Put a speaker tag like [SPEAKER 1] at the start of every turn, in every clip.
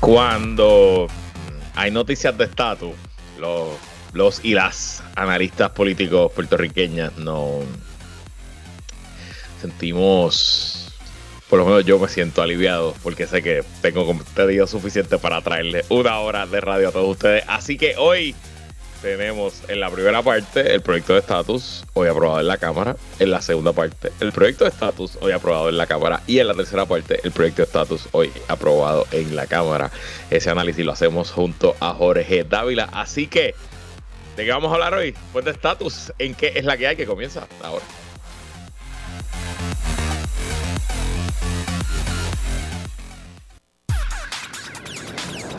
[SPEAKER 1] cuando hay noticias de estatus, los, los y las analistas políticos puertorriqueñas no sentimos, por lo menos yo me siento aliviado porque sé que tengo contenido suficiente para traerle una hora de radio a todos ustedes. Así que hoy tenemos en la primera parte el proyecto de estatus, hoy aprobado en la Cámara. En la segunda parte, el proyecto de estatus, hoy aprobado en la Cámara. Y en la tercera parte, el proyecto de estatus, hoy aprobado en la Cámara. Ese análisis lo hacemos junto a Jorge Dávila. Así que, ¿de qué vamos a hablar hoy? Pues de estatus, ¿en qué es la que hay que comienza ahora?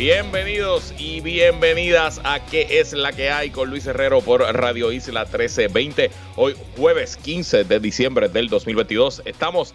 [SPEAKER 1] Bienvenidos y bienvenidas a ¿Qué es la que hay? con Luis Herrero por Radio Isla 1320. Hoy jueves 15 de diciembre del 2022. Estamos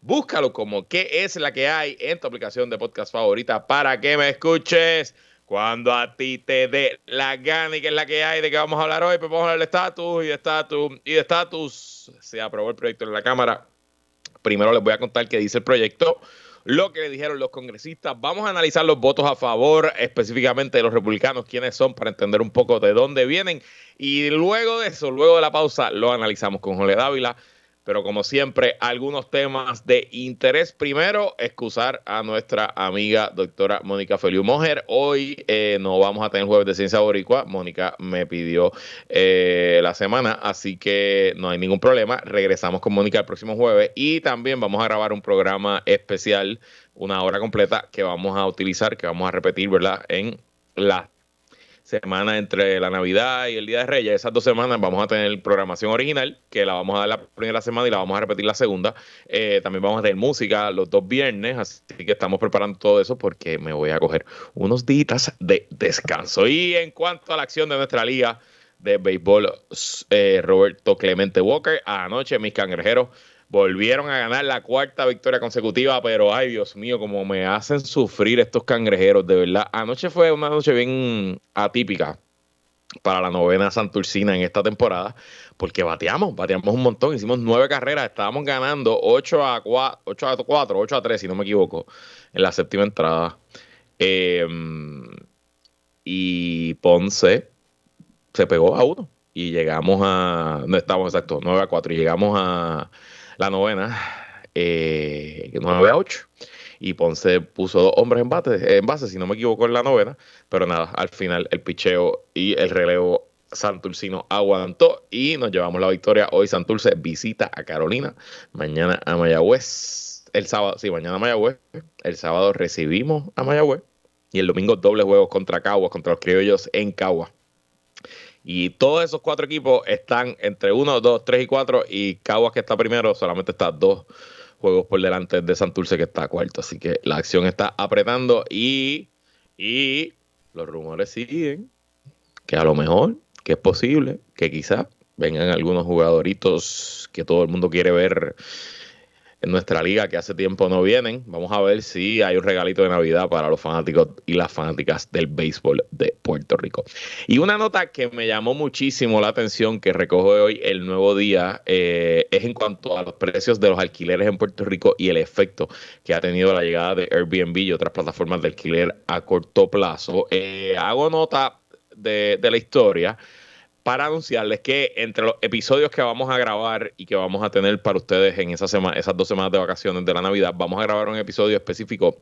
[SPEAKER 1] Búscalo como qué es la que hay en tu aplicación de podcast favorita para que me escuches cuando a ti te dé la gana y que es la que hay de que vamos a hablar hoy, pues vamos a hablar de estatus y de estatus y de estatus. Se aprobó el proyecto en la Cámara. Primero les voy a contar qué dice el proyecto, lo que le dijeron los congresistas. Vamos a analizar los votos a favor, específicamente de los republicanos, quiénes son, para entender un poco de dónde vienen. Y luego de eso, luego de la pausa, lo analizamos con Jole Dávila pero como siempre, algunos temas de interés. Primero, excusar a nuestra amiga doctora Mónica Feliu Mojer. Hoy eh, no vamos a tener jueves de ciencia boricua. Mónica me pidió eh, la semana, así que no hay ningún problema. Regresamos con Mónica el próximo jueves y también vamos a grabar un programa especial, una hora completa, que vamos a utilizar, que vamos a repetir, ¿verdad? En la semana entre la Navidad y el Día de Reyes, esas dos semanas vamos a tener programación original, que la vamos a dar la primera semana y la vamos a repetir la segunda. Eh, también vamos a tener música los dos viernes, así que estamos preparando todo eso porque me voy a coger unos días de descanso. Y en cuanto a la acción de nuestra liga de béisbol, eh, Roberto Clemente Walker, anoche mis cangrejeros volvieron a ganar la cuarta victoria consecutiva, pero ay Dios mío, como me hacen sufrir estos cangrejeros, de verdad. Anoche fue una noche bien atípica para la novena Santurcina en esta temporada, porque bateamos, bateamos un montón, hicimos nueve carreras, estábamos ganando 8 a 4, 8 a 4, 8 a 3, si no me equivoco, en la séptima entrada. Em, y Ponce se pegó a uno y llegamos a, no estamos exactos, 9 a 4 y llegamos a la novena, eh, 9 a 8. Y Ponce puso dos hombres en base, en base, si no me equivoco, en la novena. Pero nada, al final el picheo y el relevo Santurcino aguantó y nos llevamos la victoria. Hoy Santurce visita a Carolina, mañana a Mayagüez. El sábado, sí, mañana a Mayagüez. El sábado recibimos a Mayagüez. Y el domingo doble juego contra Caguas, contra los criollos en Caguas. Y todos esos cuatro equipos están entre 1, 2, 3 y 4. Y Caguas, que está primero, solamente está dos juegos por delante de Santurce, que está cuarto. Así que la acción está apretando. Y, y los rumores siguen que a lo mejor, que es posible, que quizás vengan algunos jugadoritos que todo el mundo quiere ver nuestra liga que hace tiempo no vienen. Vamos a ver si hay un regalito de Navidad para los fanáticos y las fanáticas del béisbol de Puerto Rico. Y una nota que me llamó muchísimo la atención que recoge hoy el nuevo día eh, es en cuanto a los precios de los alquileres en Puerto Rico y el efecto que ha tenido la llegada de Airbnb y otras plataformas de alquiler a corto plazo. Eh, hago nota de la historia para anunciarles que entre los episodios que vamos a grabar y que vamos a tener para ustedes en esa esas dos semanas de vacaciones de la Navidad, vamos a grabar un episodio específico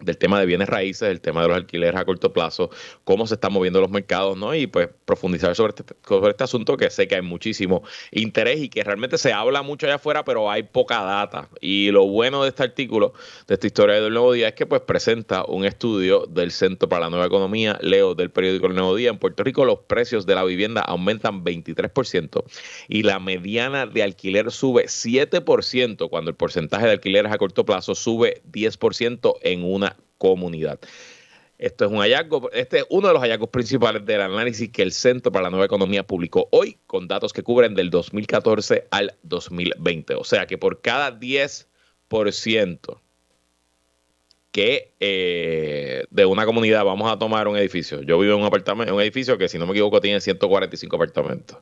[SPEAKER 1] del tema de bienes raíces, el tema de los alquileres a corto plazo, cómo se están moviendo los mercados, ¿no? Y pues profundizar sobre este, sobre este asunto que sé que hay muchísimo interés y que realmente se habla mucho allá afuera, pero hay poca data. Y lo bueno de este artículo, de esta historia del Nuevo Día, es que pues presenta un estudio del Centro para la Nueva Economía, leo del periódico El Nuevo Día. En Puerto Rico los precios de la vivienda aumentan 23% y la mediana de alquiler sube 7% cuando el porcentaje de alquileres a corto plazo sube 10% en una comunidad. Esto es un hallazgo, este es uno de los hallazgos principales del análisis que el Centro para la Nueva Economía publicó hoy con datos que cubren del 2014 al 2020. O sea que por cada 10% que eh, de una comunidad vamos a tomar un edificio. Yo vivo en un apartamento, un edificio que si no me equivoco tiene 145 apartamentos.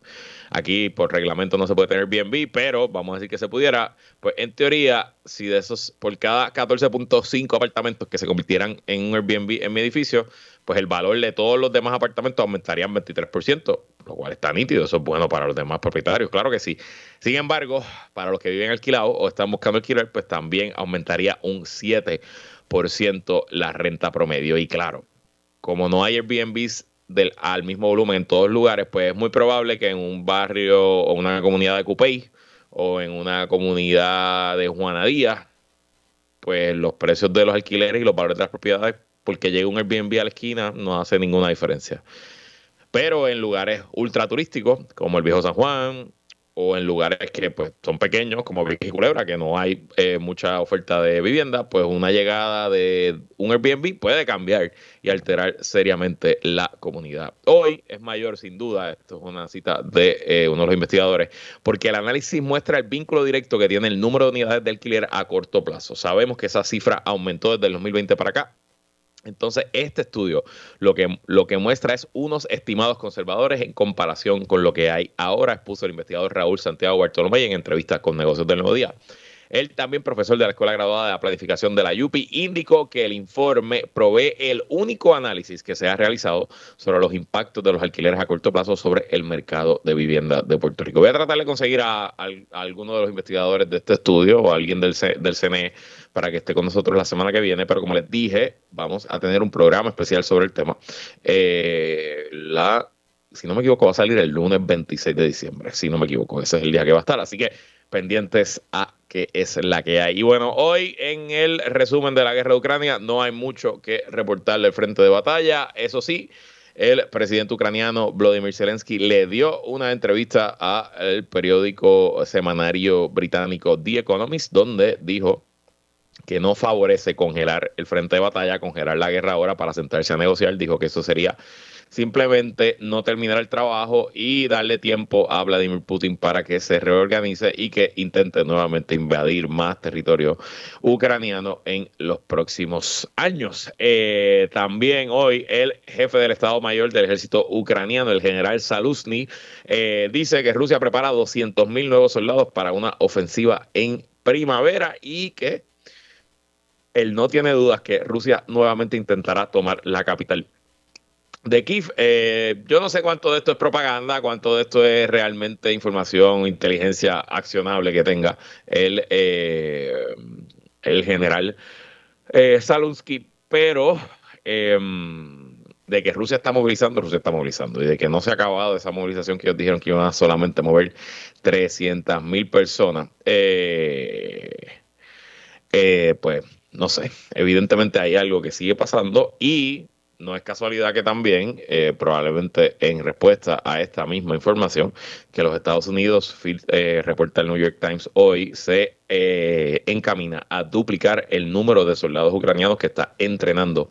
[SPEAKER 1] Aquí por reglamento no se puede tener BNB, pero vamos a decir que se pudiera. Pues en teoría, si de esos, por cada 14.5 apartamentos que se convirtieran en un Airbnb en mi edificio, pues el valor de todos los demás apartamentos aumentaría en 23%, lo cual está nítido, eso es bueno para los demás propietarios, claro que sí. Sin embargo, para los que viven alquilados o están buscando alquiler, pues también aumentaría un 7% la renta promedio. Y claro, como no hay Airbnbs del, al mismo volumen en todos lugares, pues es muy probable que en un barrio o una comunidad de Cupey o en una comunidad de Juana Díaz, pues los precios de los alquileres y los valores de las propiedades, porque llega un Airbnb a la esquina, no hace ninguna diferencia. Pero en lugares ultra turísticos, como el Viejo San Juan, o en lugares que pues son pequeños como Vieques y Culebra, que no hay eh, mucha oferta de vivienda, pues una llegada de un Airbnb puede cambiar y alterar seriamente la comunidad. Hoy es mayor sin duda, esto es una cita de eh, uno de los investigadores, porque el análisis muestra el vínculo directo que tiene el número de unidades de alquiler a corto plazo. Sabemos que esa cifra aumentó desde el 2020 para acá, entonces, este estudio lo que, lo que muestra es unos estimados conservadores en comparación con lo que hay ahora, expuso el investigador Raúl Santiago Bartolomé en entrevista con Negocios del Nuevo Día. Él también profesor de la Escuela Graduada de la Planificación de la UPI indicó que el informe provee el único análisis que se ha realizado sobre los impactos de los alquileres a corto plazo sobre el mercado de vivienda de Puerto Rico. Voy a tratar de conseguir a, alguno de los investigadores de este estudio o a alguien del, del CNE para que esté con nosotros la semana que viene, pero como les dije, vamos a tener un programa especial sobre el tema. Eh, la si no me equivoco, va a salir el lunes 26 de diciembre, si no me equivoco, ese es el día que va a estar. Así que pendientes a que es la que hay. Y bueno, hoy en el resumen de la guerra de Ucrania no hay mucho que reportar del frente de batalla. Eso sí, el presidente ucraniano Vladimir Zelensky le dio una entrevista al periódico semanario británico The Economist, donde dijo que no favorece congelar el frente de batalla, congelar la guerra ahora para sentarse a negociar. Dijo que eso sería simplemente no terminar el trabajo y darle tiempo a Vladimir Putin para que se reorganice y que intente nuevamente invadir más territorio ucraniano en los próximos años. Eh, también hoy el jefe del Estado Mayor del ejército ucraniano, el general Saluzny, eh, dice que Rusia prepara 200 mil nuevos soldados para una ofensiva en primavera y que él no tiene dudas que Rusia nuevamente intentará tomar la capital de Kiev. Eh, yo no sé cuánto de esto es propaganda, cuánto de esto es realmente información, inteligencia accionable que tenga el, eh, el general eh, Salunsky, pero em, de que Rusia está movilizando, Rusia está movilizando, y de que no se ha acabado esa movilización que ellos dijeron que iban a solamente mover 300 mil personas, pues no sé, evidentemente hay algo que sigue pasando y no es casualidad que también, eh, probablemente en respuesta a esta misma información, que los Estados Unidos, eh, reporta el New York Times hoy, se eh, encamina a duplicar el número de soldados ucranianos que está entrenando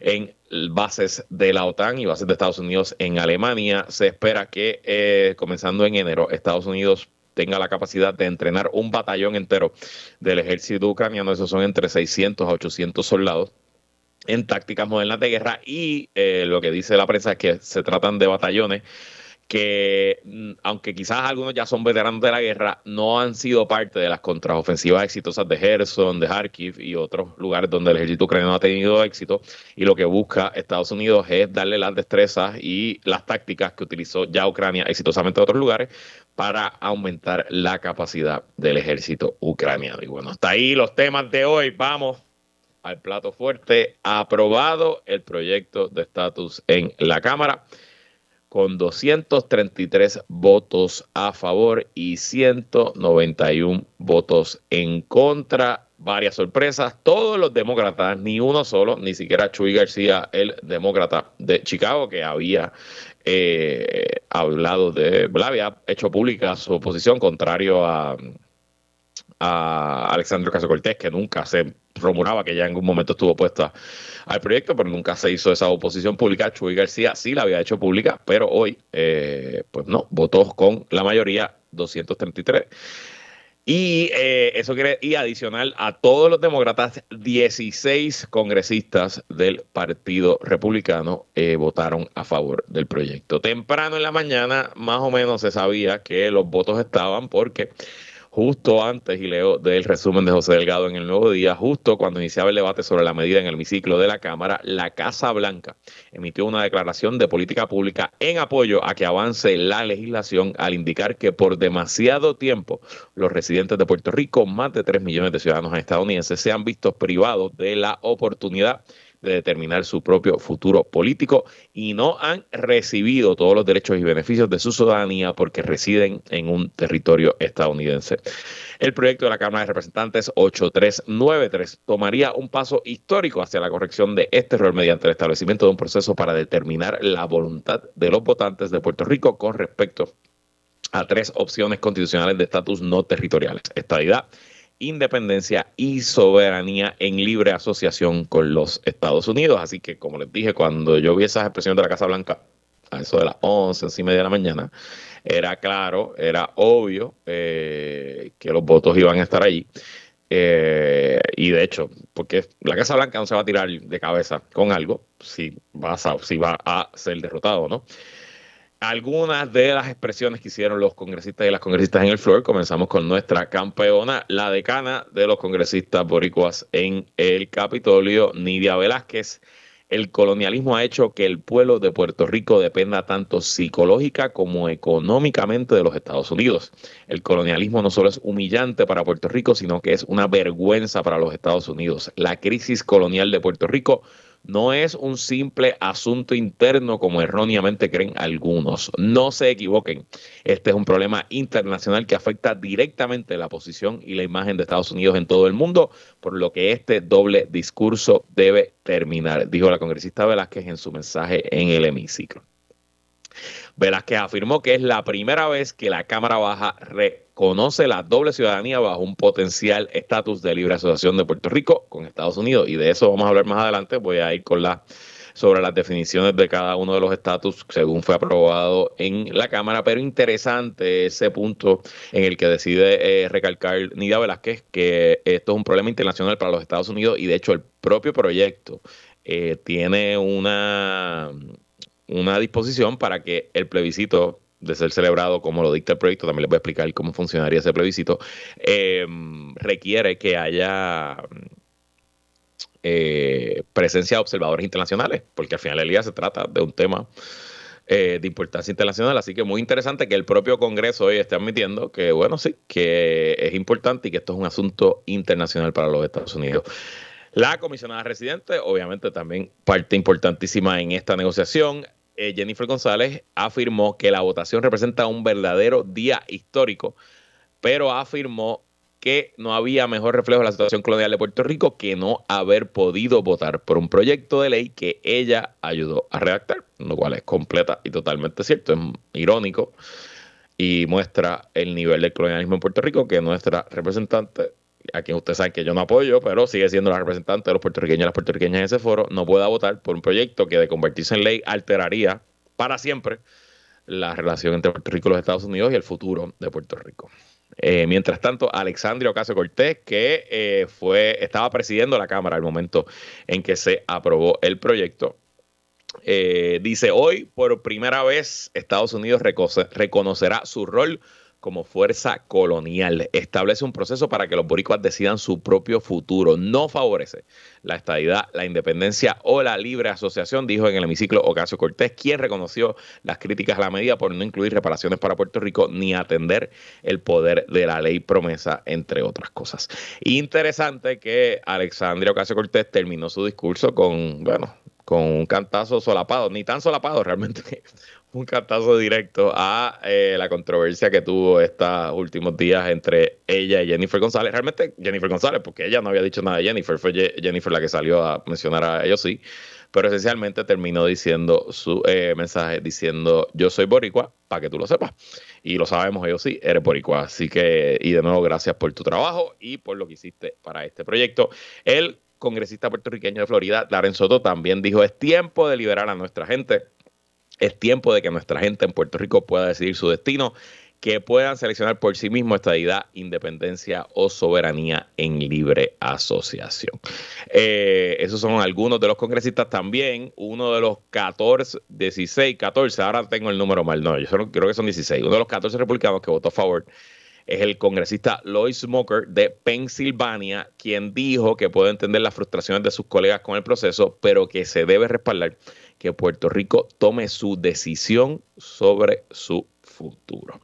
[SPEAKER 1] en bases de la OTAN y bases de Estados Unidos en Alemania. Se espera que comenzando en enero, Estados Unidos tenga la capacidad de entrenar un batallón entero del ejército ucraniano. Esos son entre 600 a 800 soldados en tácticas modernas de guerra y eh, lo que dice la prensa es que se tratan de batallones que mm, aunque quizás algunos ya son veteranos de la guerra, no han sido parte de las contraofensivas exitosas de Gerson, de Kharkiv y otros lugares donde el ejército ucraniano ha tenido éxito y lo que busca Estados Unidos es darle las destrezas y las tácticas que utilizó ya Ucrania exitosamente en otros lugares para aumentar la capacidad del ejército ucraniano. Y bueno, hasta ahí los temas de hoy. Vamos al plato fuerte, aprobado el proyecto de estatus en la Cámara con 233 votos a favor y 191 votos en contra. Varias sorpresas, todos los demócratas, ni uno solo, ni siquiera Chuy García, el demócrata de Chicago, que había eh, hablado de, había hecho pública su oposición contrario a, a Alexandro Caso Cortés, que nunca se rumoraba que ya en un momento estuvo puesta al proyecto, pero nunca se hizo esa oposición pública. Chuy García sí la había hecho pública, pero hoy, eh, pues no, votó con la mayoría 233. Y eh, eso quiere, y adicional a todos los demócratas, 16 congresistas del Partido Republicano eh, votaron a favor del proyecto. Temprano en la mañana, más o menos se sabía que los votos estaban porque justo antes, y leo del resumen de José Delgado en el Nuevo Día, justo cuando iniciaba el debate sobre la medida en el hemiciclo de la Cámara, la Casa Blanca emitió una declaración de política pública en apoyo a que avance la legislación al indicar que por demasiado tiempo los residentes de Puerto Rico, más de 3 millones de ciudadanos estadounidenses, se han visto privados de la oportunidad de determinar su propio futuro político y no han recibido todos los derechos y beneficios de su ciudadanía porque residen en un territorio estadounidense. El proyecto de la Cámara de Representantes 8393 tomaría un paso histórico hacia la corrección de este error mediante el establecimiento de un proceso para determinar la voluntad de los votantes de Puerto Rico con respecto a tres opciones constitucionales de estatus no territoriales. Estadidad, independencia y soberanía en libre asociación con los Estados Unidos. Así que, como les dije, cuando yo vi esas expresiones de la Casa Blanca, a eso de las 11, once y media de la mañana, era claro, era obvio eh, que los votos iban a estar allí. Eh, y de hecho, porque la Casa Blanca no se va a tirar de cabeza con algo si va a, si va a ser derrotado, ¿no? Algunas de las expresiones que hicieron los congresistas y las congresistas en el floor. Comenzamos con nuestra campeona, la decana de los congresistas boricuas en el Capitolio, Nidia Velázquez. El colonialismo ha hecho que el pueblo de Puerto Rico dependa tanto psicológica como económicamente de los Estados Unidos. El colonialismo no solo es humillante para Puerto Rico, sino que es una vergüenza para los Estados Unidos. La crisis colonial de Puerto Rico no es un simple asunto interno como erróneamente creen algunos. No se equivoquen. Este es un problema internacional que afecta directamente la posición y la imagen de Estados Unidos en todo el mundo, por lo que este doble discurso debe terminar, dijo la congresista Velázquez en su mensaje en el hemiciclo. Velázquez afirmó que es la primera vez que la Cámara Baja reconoce la doble ciudadanía bajo un potencial estatus de libre asociación de Puerto Rico con Estados Unidos. Y de eso vamos a hablar más adelante. Voy a ir con la sobre las definiciones de cada uno de los estatus según fue aprobado en la Cámara, pero interesante ese punto en el que decide eh, recalcar Nidia Velázquez que esto es un problema internacional para los Estados Unidos y de hecho el propio proyecto eh, tiene una, una disposición para que el plebiscito de ser celebrado como lo dicta el proyecto, también les voy a explicar cómo funcionaría ese plebiscito, eh, requiere que haya eh, presencia de observadores internacionales, porque al final del día se trata de un tema eh, de importancia internacional, así que muy interesante que el propio Congreso hoy esté admitiendo que, bueno, sí, que es importante y que esto es un asunto internacional para los Estados Unidos. La comisionada residente, obviamente también parte importantísima en esta negociación. Eh, Jennifer González afirmó que la votación representa un verdadero día histórico, pero afirmó que no había mejor reflejo de la situación colonial de Puerto Rico que no haber podido votar por un proyecto de ley que ella ayudó a redactar, lo cual es completa y totalmente cierto, es irónico y muestra el nivel del colonialismo en Puerto Rico que nuestra representante a quien usted sabe que yo no apoyo, pero sigue siendo la representante de los puertorriqueños y las puertorriqueñas en ese foro, no pueda votar por un proyecto que de convertirse en ley alteraría para siempre la relación entre Puerto Rico y los Estados Unidos y el futuro de Puerto Rico. Eh, mientras tanto, Alexandria Ocasio Cortés, que eh, fue, estaba presidiendo la Cámara al momento en que se aprobó el proyecto, eh, dice hoy por primera vez Estados Unidos reconocerá su rol como fuerza colonial. Establece un proceso para que los boricuas decidan su propio futuro. No favorece la estadidad, la independencia o la libre asociación, dijo en el hemiciclo Ocasio Cortés, quien reconoció las críticas a la medida por no incluir reparaciones para Puerto Rico ni atender el poder de la ley promesa, entre otras cosas. Interesante que Alexandria Ocasio Cortés terminó su discurso con, bueno, con un cantazo solapado, ni tan solapado realmente, un cantazo directo a eh, la controversia que tuvo estos últimos días entre ella y Jennifer González. Realmente Jennifer González, porque ella no había dicho nada de Jennifer, fue Jennifer la que salió a mencionar a ellos sí, pero esencialmente terminó diciendo su eh, mensaje diciendo yo soy boricua, para que tú lo sepas. Y lo sabemos, ellos sí, eres boricua. Así que, y de nuevo, gracias por tu trabajo y por lo que hiciste para este proyecto. El congresista puertorriqueño de Florida, Darren Soto, también dijo, es tiempo de liberar a nuestra gente es tiempo de que nuestra gente en Puerto Rico pueda decidir su destino, que puedan seleccionar por sí mismos estadidad, independencia o soberanía en libre asociación. Eh, esos son algunos de los congresistas también. Uno de los 14, 16, 14, ahora tengo el número mal, no, yo creo que son 16. Uno de los 14 republicanos que votó a favor es el congresista Lloyd Smoker de Pensilvania, quien dijo que puede entender las frustraciones de sus colegas con el proceso, pero que se debe respaldar que Puerto Rico tome su decisión sobre su futuro.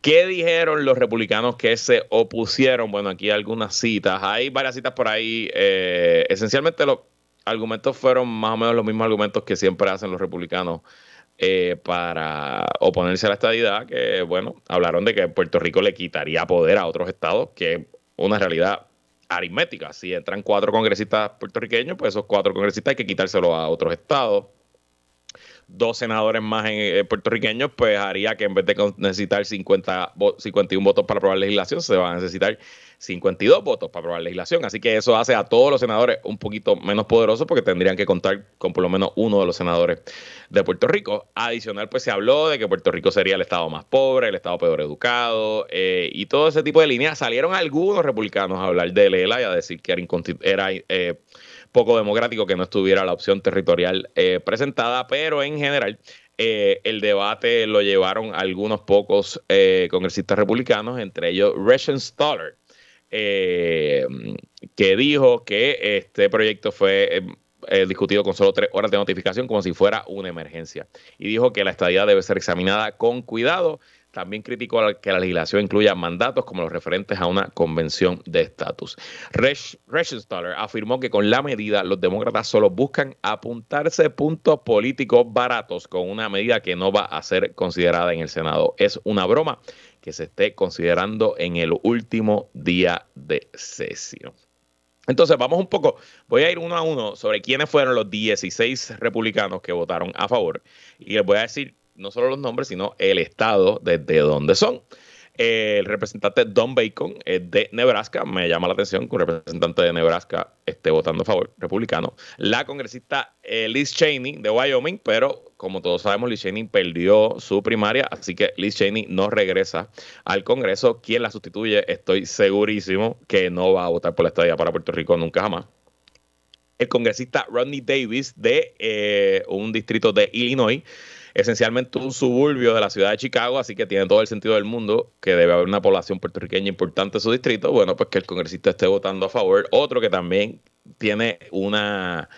[SPEAKER 1] ¿Qué dijeron los republicanos que se opusieron? Bueno, aquí hay algunas citas. Hay varias citas por ahí. Eh, esencialmente los argumentos fueron más o menos los mismos argumentos que siempre hacen los republicanos eh, para oponerse a la estadidad, que bueno, hablaron de que Puerto Rico le quitaría poder a otros estados, que es una realidad aritmética. Si entran cuatro congresistas puertorriqueños, pues esos cuatro congresistas hay que quitárselo a otros estados dos senadores más en, eh, puertorriqueños, pues haría que en vez de necesitar 50, 51 votos para aprobar legislación, se van a necesitar 52 votos para aprobar legislación. Así que eso hace a todos los senadores un poquito menos poderosos porque tendrían que contar con por lo menos uno de los senadores de Puerto Rico. Adicional, pues se habló de que Puerto Rico sería el estado más pobre, el estado peor educado eh, y todo ese tipo de líneas. Salieron algunos republicanos a hablar de Lela y a decir que era, era eh, poco democrático que no estuviera la opción territorial eh, presentada, pero en general eh, el debate lo llevaron algunos pocos eh, congresistas republicanos, entre ellos Reschen Stoller, que dijo que este proyecto fue discutido con solo tres horas de notificación como si fuera una emergencia. Y dijo que la estadía debe ser examinada con cuidado también criticó que la legislación incluya mandatos como los referentes a una convención de estatus. Reschenstaller afirmó que con la medida los demócratas solo buscan apuntarse puntos políticos baratos con una medida que no va a ser considerada en el Senado. Es una broma que se esté considerando en el último día de sesión. Entonces, vamos un poco, voy a ir uno a uno sobre quiénes fueron los 16 republicanos que votaron a favor y les voy a decir no solo los nombres, sino el estado desde donde son. El representante Don Bacon de Nebraska. Me llama la atención que un representante de Nebraska esté votando a favor, republicano. La congresista eh, Liz Cheney de Wyoming, pero como todos sabemos, Liz Cheney perdió su primaria, así que Liz Cheney no regresa al Congreso. Quien la sustituye, estoy segurísimo que no va a votar por la estadía para Puerto Rico nunca jamás. El congresista Rodney Davis de eh, un distrito de Illinois esencialmente un suburbio de la ciudad de Chicago, así que tiene todo el sentido del mundo que debe haber una población puertorriqueña importante en su distrito. Bueno, pues que el congresista esté votando a favor. Otro que también tiene una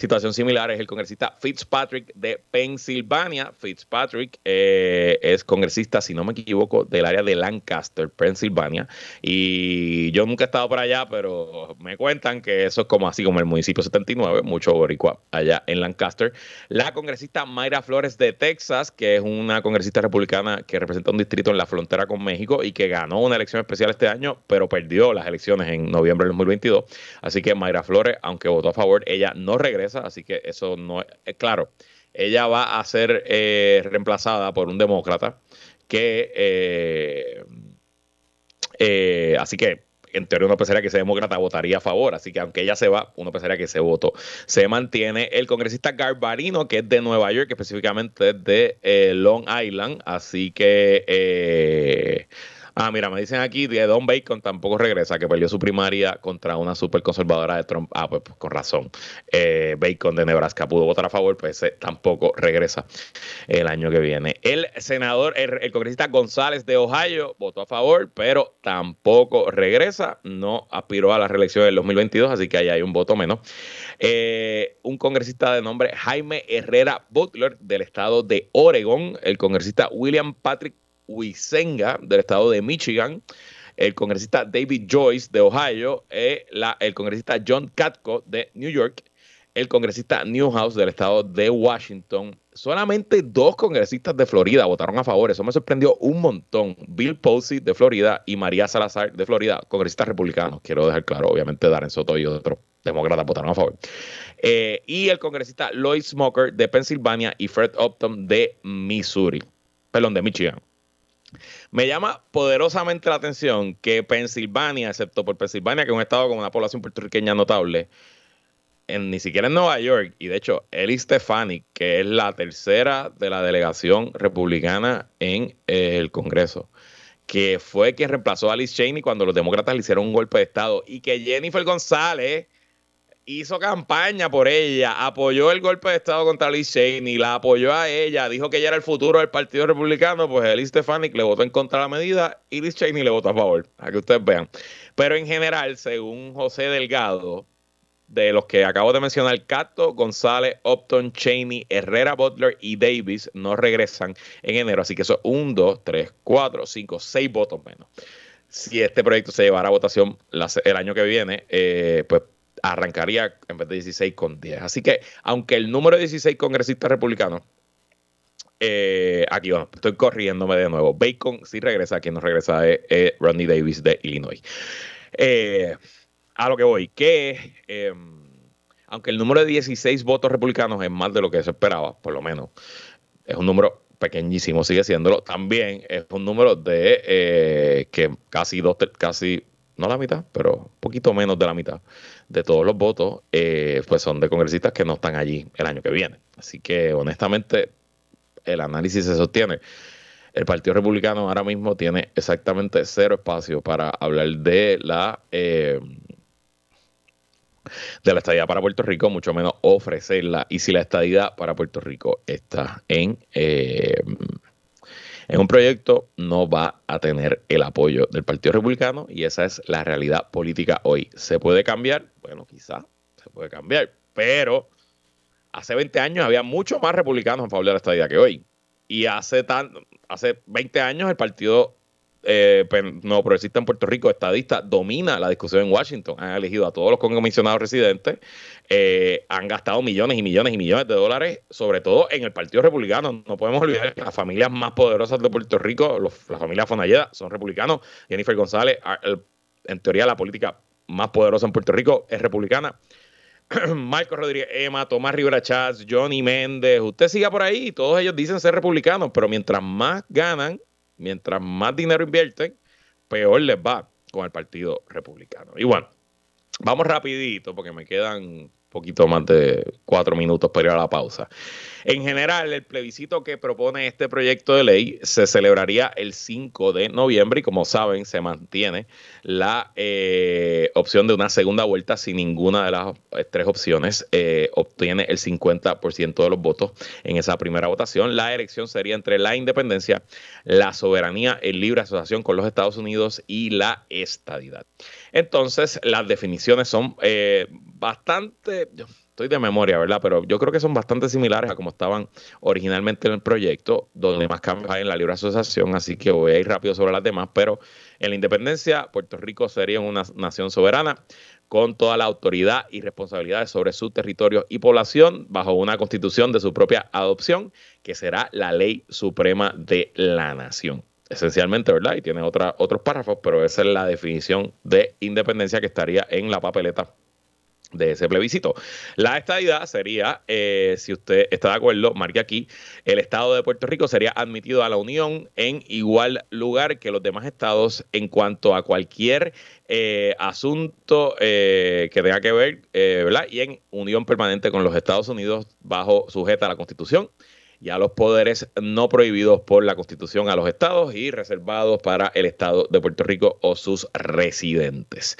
[SPEAKER 1] situación similar es el congresista Fitzpatrick de Pensilvania. Fitzpatrick eh, es congresista, si no me equivoco, del área de Lancaster, Pensilvania. Y yo nunca he estado por allá, pero me cuentan que eso es como así como el municipio 79, mucho boricua allá en Lancaster. La congresista Mayra Flores de Texas, que es una congresista republicana que representa un distrito en la frontera con México y que ganó una elección especial este año, pero perdió las elecciones en noviembre del 2022. Así que Mayra Flores, aunque votó a favor, ella no regresa así que eso no es claro. Ella va a ser eh, reemplazada por un demócrata que, eh, eh, así que en teoría uno pensaría que ese demócrata votaría a favor, así que aunque ella se va, uno pensaría que ese voto se mantiene. El congresista Garbarino, que es de Nueva York, específicamente de Long Island, así que Ah, mira, me dicen aquí que Don Bacon tampoco regresa, que perdió su primaria contra una super conservadora de Trump. Ah, pues, con razón. Eh, Bacon de Nebraska pudo votar a favor, pues tampoco regresa el año que viene. El senador, el, congresista González de Ohio votó a favor, pero tampoco regresa. No aspiró a la reelección del 2022, así que ahí hay un voto menos. Eh, un congresista de nombre Jaime Herrera Butler del estado de Oregon, el congresista William Patrick Wisenga del estado de Michigan, el congresista David Joyce de Ohio, eh, el congresista John Katko de New York, el congresista Newhouse del estado de Washington. Solamente dos congresistas de Florida votaron a favor. Eso me sorprendió un montón. Bill Posey de Florida y María Salazar de Florida, congresistas republicanos. Quiero dejar claro, obviamente Darren Soto y otros demócratas votaron a favor. Eh, y el congresista Lloyd Smoker de Pensilvania y Fred Upton de Missouri. Perdón, de Michigan. Me llama poderosamente la atención que Pensilvania, excepto por Pensilvania, que es un estado con una población puertorriqueña notable, en, ni siquiera en Nueva York, y de hecho, Eli Stefanik, que es la tercera de la delegación republicana en eh, el Congreso, que fue quien reemplazó a Alice Cheney cuando los demócratas le hicieron un golpe de Estado, y que Jennifer González hizo campaña por ella, apoyó el golpe de Estado contra Liz Cheney, la apoyó a ella, dijo que ella era el futuro del Partido Republicano, pues Elise Stefanik le votó en contra de la medida y Liz Cheney le votó a favor, a que ustedes vean. Pero en general, según José Delgado, de los que acabo de mencionar, Cato, González, Upton, Cheney, Herrera, Butler y Davis no regresan en enero. Así que eso es un, dos, tres, cuatro, cinco, seis votos menos. Si este proyecto se llevara a votación el año que viene, eh, pues arrancaría en vez de 16 con 10. Así que, aunque el número de 16 congresistas republicanos, eh, aquí va, estoy corriéndome de nuevo. Bacon sí regresa, quien no regresa es, Rodney Davis de Illinois. Eh, a lo que voy, que em, aunque el número de 16 votos republicanos es más de lo que se esperaba, por lo menos, es un número pequeñísimo, sigue siéndolo. También es un número de eh, que casi dos, casi no la mitad, pero un poquito menos de la mitad de todos los votos, eh, pues son de congresistas que no están allí el año que viene. Así que honestamente el análisis se sostiene. El Partido Republicano ahora mismo tiene exactamente cero espacio para hablar de la eh, de la estadía para Puerto Rico, mucho menos ofrecerla. Y si la estadía para Puerto Rico está en eh, en un proyecto no va a tener el apoyo del Partido Republicano y esa es la realidad política hoy. ¿Se puede cambiar? Bueno, quizá se puede cambiar, pero hace 20 años había mucho más republicanos en favor de la estadía que hoy. Y hace, tan, hace 20 años el Partido eh, no progresista en Puerto Rico, estadista, domina la discusión en Washington. Han elegido a todos los comisionados residentes, eh, han gastado millones y millones y millones de dólares, sobre todo en el Partido Republicano. No podemos olvidar que las familias más poderosas de Puerto Rico, la familia Fonalleda, son republicanos. Jennifer González, en teoría la política más poderosa en Puerto Rico, es republicana. Marco Rodríguez Emma, Tomás Rivera Chávez, Johnny Méndez, usted siga por ahí, todos ellos dicen ser republicanos, pero mientras más ganan, mientras más dinero invierten, peor les va con el Partido Republicano. Y bueno, vamos rapidito porque me quedan poquito más de cuatro minutos para ir a la pausa. En general, el plebiscito que propone este proyecto de ley se celebraría el 5 de noviembre y como saben, se mantiene la eh, opción de una segunda vuelta si ninguna de las eh, tres opciones eh, obtiene el 50% de los votos en esa primera votación. La elección sería entre la independencia, la soberanía en libre asociación con los Estados Unidos y la estadidad. Entonces, las definiciones son bastante estoy de memoria, ¿verdad? Pero yo creo que son bastante similares a como estaban originalmente en el proyecto, donde más cambios hay en la libre asociación, así que voy a ir rápido sobre las demás, pero en la independencia, Puerto Rico sería una nación soberana con toda la autoridad y responsabilidad sobre su territorio y población bajo una constitución de su propia adopción, que será la ley suprema de la nación esencialmente, ¿verdad? Y tiene otra, otros párrafos, pero esa es la definición de independencia que estaría en la papeleta de ese plebiscito. La estadidad sería, eh, si usted está de acuerdo, marque aquí, el Estado de Puerto Rico sería admitido a la Unión en igual lugar que los demás estados en cuanto a cualquier eh, asunto eh, que tenga que ver, ¿verdad? Y en unión permanente con los Estados Unidos bajo sujeta a la Constitución y a los poderes no prohibidos por la Constitución a los estados y reservados para el Estado de Puerto Rico o sus residentes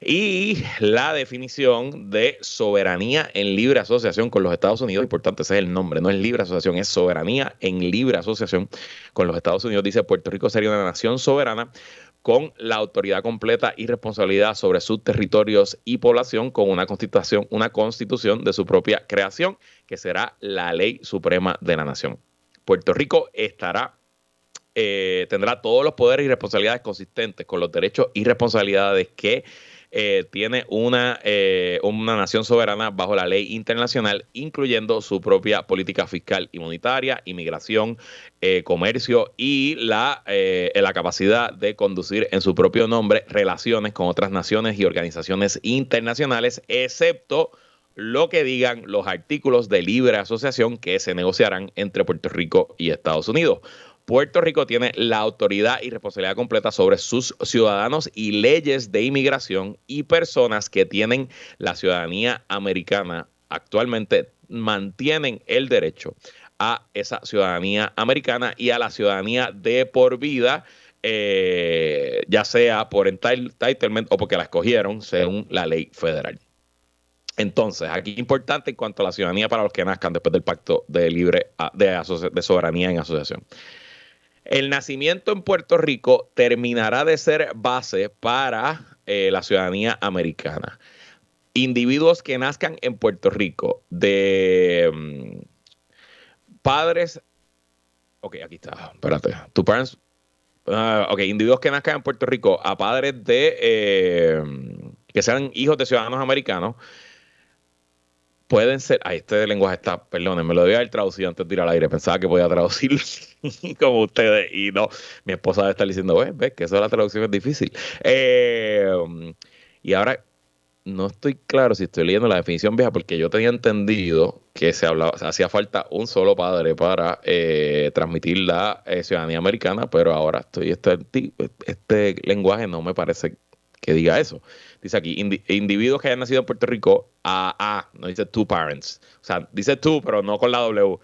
[SPEAKER 1] y la definición de soberanía en libre asociación con los Estados Unidos, importante ese es el nombre, no es libre asociación, es soberanía en libre asociación con los Estados Unidos, dice Puerto Rico sería una nación soberana con la autoridad completa y responsabilidad sobre sus territorios y población con una constitución, una constitución de su propia creación, que será la ley suprema de la nación. Puerto Rico estará eh, tendrá todos los poderes y responsabilidades consistentes con los derechos y responsabilidades que eh, tiene una, eh, una nación soberana bajo la ley internacional, incluyendo su propia política fiscal y monetaria, inmigración, eh, comercio y la, la capacidad de conducir en su propio nombre relaciones con otras naciones y organizaciones internacionales, excepto lo que digan los artículos de libre asociación que se negociarán entre Puerto Rico y Estados Unidos. Puerto Rico tiene la autoridad y responsabilidad completa sobre sus ciudadanos y leyes de inmigración y personas que tienen la ciudadanía americana actualmente mantienen el derecho a esa ciudadanía americana y a la ciudadanía de por vida, eh, ya sea por entitlement o porque la escogieron según la ley federal. Entonces, aquí importante en cuanto a la ciudadanía para los que nazcan después del pacto de libre de, de soberanía en asociación. El nacimiento en Puerto Rico terminará de ser base para eh, la ciudadanía americana. Individuos que nazcan en Puerto Rico de mm, padres. Ok, aquí está. Espérate. Tu parents. Ah, ok, individuos que nazcan en Puerto Rico a padres de. Eh, que sean hijos de ciudadanos americanos pueden ser. Ay, este lenguaje está, perdón, me lo debía haber traducido antes de ir al aire. Pensaba que podía traducir como ustedes y no. Mi esposa debe estar diciendo, ves, ves que eso de la traducción es difícil. Eh, y ahora no estoy claro si estoy leyendo la definición vieja porque yo tenía entendido que se hablaba, hacía falta un solo padre para eh, transmitir la eh, ciudadanía americana, pero ahora estoy este, este lenguaje no me parece que diga eso. Dice aquí, individuos que hayan nacido en Puerto Rico, a, a, no dice two parents. O sea, dice tú, pero no con la W.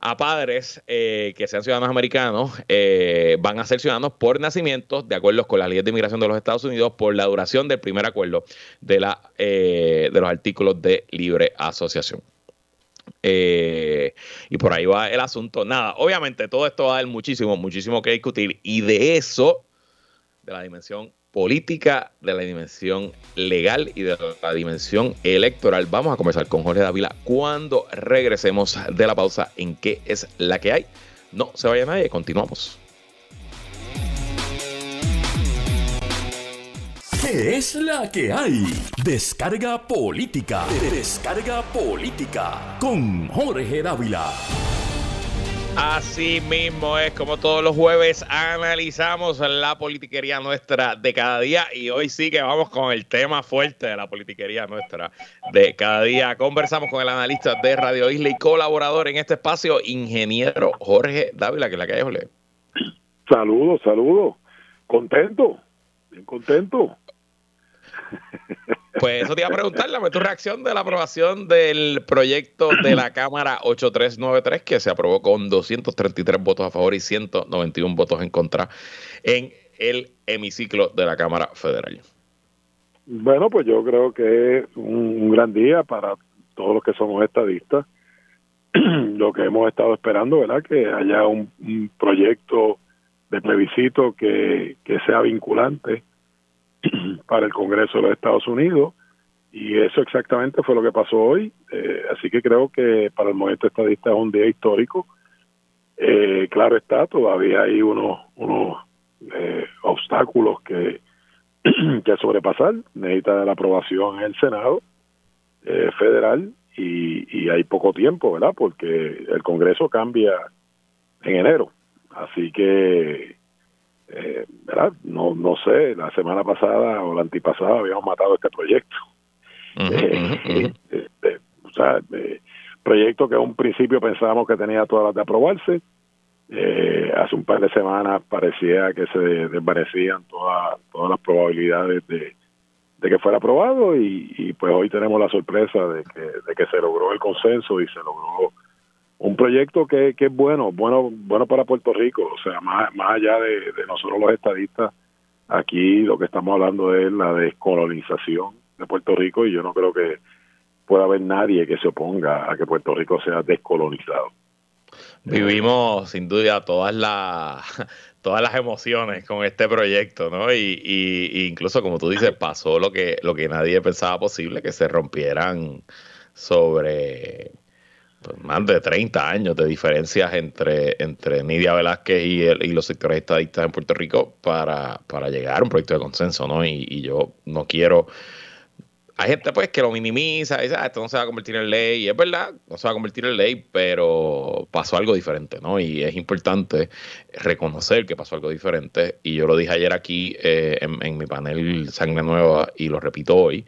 [SPEAKER 1] A padres eh, que sean ciudadanos americanos eh, van a ser ciudadanos por nacimiento, de acuerdo con las leyes de inmigración de los Estados Unidos, por la duración del primer acuerdo de, la, eh, de los artículos de libre asociación. y por ahí va el asunto. Nada, obviamente todo esto va a dar muchísimo, muchísimo que discutir. Y de eso, de la dimensión política, de la dimensión legal y de la dimensión electoral. Vamos a conversar con Jorge Dávila cuando regresemos de la pausa en qué es la que hay. No se vaya nadie, continuamos.
[SPEAKER 2] ¿Qué es la que hay? Descarga política. Descarga política con Jorge Dávila.
[SPEAKER 1] Así mismo es, como todos los jueves analizamos la politiquería nuestra de cada día y hoy sí que vamos con el tema fuerte de la politiquería nuestra de cada día. Conversamos con el analista de Radio Isla y colaborador en este espacio, ingeniero Jorge Dávila, que la que.
[SPEAKER 3] Saludos, saludos. Contento, bien contento.
[SPEAKER 1] Pues eso te iba a preguntar, tu reacción de la aprobación del proyecto de la Cámara 8393 que se aprobó con 233 votos a favor y 191 votos en contra en el hemiciclo de la Cámara Federal.
[SPEAKER 3] Bueno, pues yo creo que es un, gran día para todos los que somos estadistas. Lo que hemos estado esperando, ¿verdad? Que haya un, proyecto de plebiscito que, que sea vinculante para el Congreso de los Estados Unidos y eso exactamente fue lo que pasó hoy. Eh, así que creo que para el movimiento estadista es un día histórico. Eh, claro está, todavía hay unos, unos eh, obstáculos que, que sobrepasar. Necesita la aprobación en el Senado federal y, y hay poco tiempo, ¿verdad? Porque el Congreso cambia en enero. Así que eh, ¿verdad? No, no sé, la semana pasada o la antipasada habíamos matado este proyecto. Eh, eh, o sea, proyecto que en un principio pensábamos que tenía todas las de aprobarse. hace un par de semanas parecía que se desvanecían todas todas las probabilidades de, de que fuera aprobado y, y, pues hoy tenemos la sorpresa de que, de que se logró el consenso y se logró un proyecto que, que es bueno, bueno, bueno para Puerto Rico, o sea, más, más allá de, nosotros los estadistas, aquí lo que estamos hablando es la descolonización de Puerto Rico y yo no creo que pueda haber nadie que se oponga a que Puerto Rico sea descolonizado.
[SPEAKER 1] Vivimos sin duda todas las todas las emociones con este proyecto, ¿no? Y, y, incluso como tú dices, pasó lo que lo que nadie pensaba posible, que se rompieran sobre más de 30 años de diferencias entre, entre Nidia Velázquez y, y los sectores estadistas en Puerto Rico para, para llegar a un proyecto de consenso, ¿no? Y, y yo no quiero... Hay gente pues que lo minimiza dice, ah, esto no se va a convertir en ley, y es verdad, no se va a convertir en ley, pero pasó algo diferente, ¿no? Y es importante reconocer que pasó algo diferente, y yo lo dije ayer aquí eh, en, en mi panel Sangre Nueva y lo repito hoy,